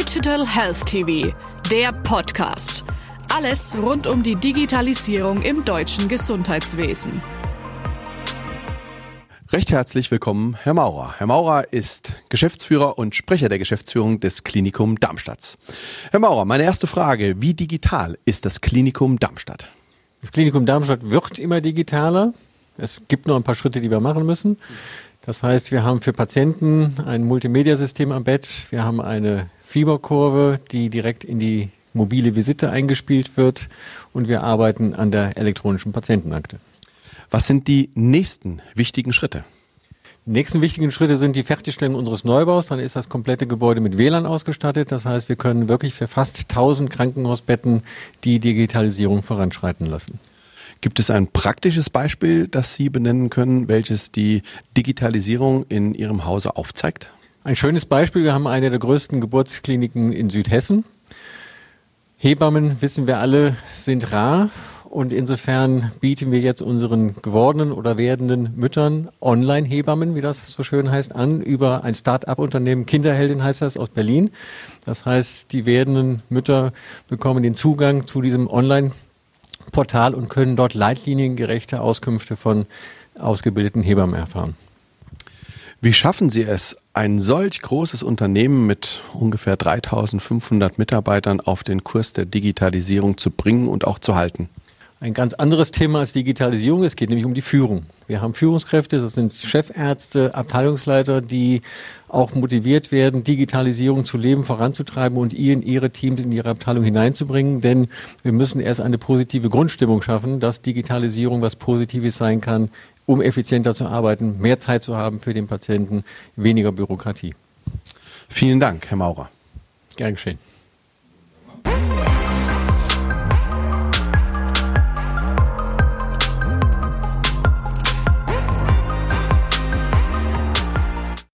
Digital Health TV, der Podcast. Alles rund um die Digitalisierung im deutschen Gesundheitswesen. Recht herzlich willkommen, Herr Maurer. Herr Maurer ist Geschäftsführer und Sprecher der Geschäftsführung des Klinikum Darmstadt. Herr Maurer, meine erste Frage, wie digital ist das Klinikum Darmstadt? Das Klinikum Darmstadt wird immer digitaler. Es gibt noch ein paar Schritte, die wir machen müssen. Das heißt, wir haben für Patienten ein Multimedia-System am Bett. Wir haben eine Fieberkurve, die direkt in die mobile Visite eingespielt wird. Und wir arbeiten an der elektronischen Patientenakte. Was sind die nächsten wichtigen Schritte? Die nächsten wichtigen Schritte sind die Fertigstellung unseres Neubaus. Dann ist das komplette Gebäude mit WLAN ausgestattet. Das heißt, wir können wirklich für fast 1000 Krankenhausbetten die Digitalisierung voranschreiten lassen. Gibt es ein praktisches Beispiel, das Sie benennen können, welches die Digitalisierung in Ihrem Hause aufzeigt? Ein schönes Beispiel. Wir haben eine der größten Geburtskliniken in Südhessen. Hebammen, wissen wir alle, sind rar und insofern bieten wir jetzt unseren gewordenen oder werdenden Müttern Online-Hebammen, wie das so schön heißt, an über ein Start-up-Unternehmen. Kinderheldin heißt das aus Berlin. Das heißt, die werdenden Mütter bekommen den Zugang zu diesem Online-Portal und können dort leitliniengerechte Auskünfte von ausgebildeten Hebammen erfahren. Wie schaffen Sie es, ein solch großes Unternehmen mit ungefähr 3500 Mitarbeitern auf den Kurs der Digitalisierung zu bringen und auch zu halten? ein ganz anderes Thema als Digitalisierung. Es geht nämlich um die Führung. Wir haben Führungskräfte, das sind Chefärzte, Abteilungsleiter, die auch motiviert werden, Digitalisierung zu leben, voranzutreiben und in ihre Teams, in ihre Abteilung hineinzubringen. Denn wir müssen erst eine positive Grundstimmung schaffen, dass Digitalisierung was Positives sein kann, um effizienter zu arbeiten, mehr Zeit zu haben für den Patienten, weniger Bürokratie. Vielen Dank, Herr Maurer. Gern geschehen.